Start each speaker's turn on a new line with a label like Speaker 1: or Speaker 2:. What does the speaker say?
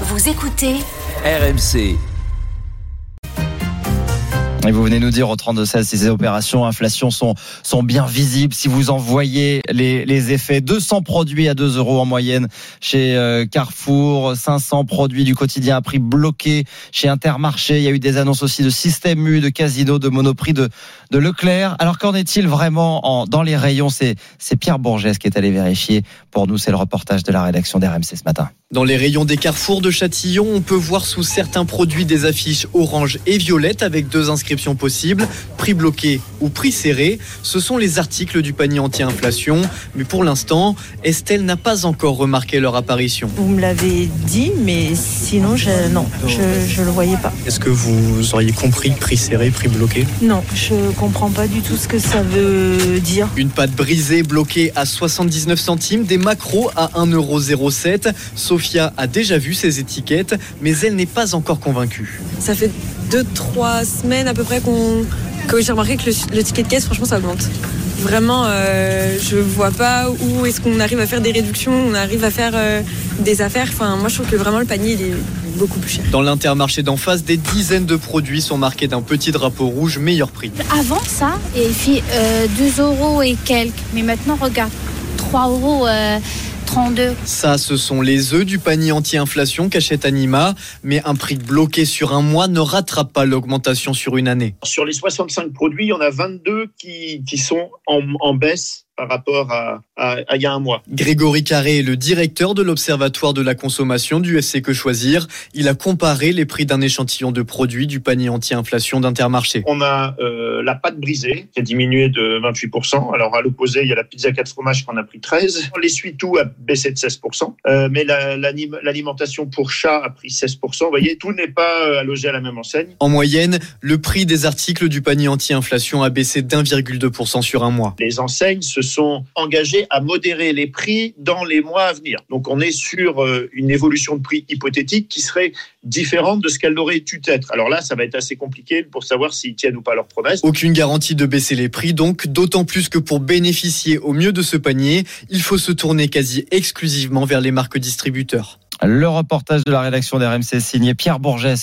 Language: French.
Speaker 1: Vous écoutez
Speaker 2: RMC.
Speaker 3: Et vous venez nous dire au 32-16 si ces opérations inflation sont, sont bien visibles, si vous en voyez les, effets. 200 produits à 2 euros en moyenne chez euh, Carrefour, 500 produits du quotidien à prix bloqué chez Intermarché. Il y a eu des annonces aussi de Système U, de Casino, de Monoprix, de, Leclerc. Alors qu'en est-il vraiment en, dans les rayons? C'est Pierre Bourgès qui est allé vérifier. Pour nous, c'est le reportage de la rédaction d'RMC ce matin.
Speaker 4: Dans les rayons des carrefours de Châtillon, on peut voir sous certains produits des affiches orange et violette avec deux inscriptions possibles, prix bloqué ou prix serré. Ce sont les articles du panier anti-inflation. Mais pour l'instant, Estelle n'a pas encore remarqué leur apparition.
Speaker 5: Vous me l'avez dit, mais sinon, je, non, je ne le voyais pas.
Speaker 4: Est-ce que vous auriez compris prix serré, prix bloqué?
Speaker 5: Non, je comprends pas du tout ce que ça veut dire.
Speaker 4: Une pâte brisée bloquée à 79 centimes, des macros à 1,07€. Sophia a déjà vu ces étiquettes, mais elle n'est pas encore convaincue.
Speaker 6: Ça fait 2-3 semaines à peu près qu'on, que j'ai remarqué que le, le, ticket de caisse, franchement, ça augmente. Vraiment, euh, je vois pas où est-ce qu'on arrive à faire des réductions, on arrive à faire euh, des affaires. Enfin, moi, je trouve que vraiment le panier, il est beaucoup plus cher.
Speaker 4: Dans l'intermarché d'en face, des dizaines de produits sont marqués d'un petit drapeau rouge, meilleur prix.
Speaker 7: Avant ça, il fait euh, 2 euros et quelques. Mais maintenant, regarde, 3 euros. 32.
Speaker 4: Ça, ce sont les œufs du panier anti-inflation qu'achète Anima, mais un prix bloqué sur un mois ne rattrape pas l'augmentation sur une année.
Speaker 8: Sur les 65 produits, il y en a 22 qui, qui sont en, en baisse par rapport à, à, à, il y a un mois.
Speaker 4: Grégory Carré est le directeur de l'Observatoire de la consommation du FC Que Choisir. Il a comparé les prix d'un échantillon de produits du panier anti-inflation d'Intermarché.
Speaker 8: On a euh, la pâte brisée qui a diminué de 28%. Alors à l'opposé, il y a la pizza 4 fromages qui en a pris 13. L'essuie-tout a baissé de 16%. Euh, mais l'alimentation la, pour chat a pris 16%. Vous voyez, tout n'est pas à loger à la même enseigne.
Speaker 4: En moyenne, le prix des articles du panier anti-inflation a baissé d'1,2% sur un mois.
Speaker 8: Les enseignes se sont engagés à modérer les prix dans les mois à venir. Donc on est sur une évolution de prix hypothétique qui serait différente de ce qu'elle aurait dû être. Alors là, ça va être assez compliqué pour savoir s'ils tiennent ou pas leurs promesses.
Speaker 4: Aucune garantie de baisser les prix, donc d'autant plus que pour bénéficier au mieux de ce panier, il faut se tourner quasi exclusivement vers les marques distributeurs.
Speaker 3: Le reportage de la rédaction d'RMC signé Pierre Bourgès.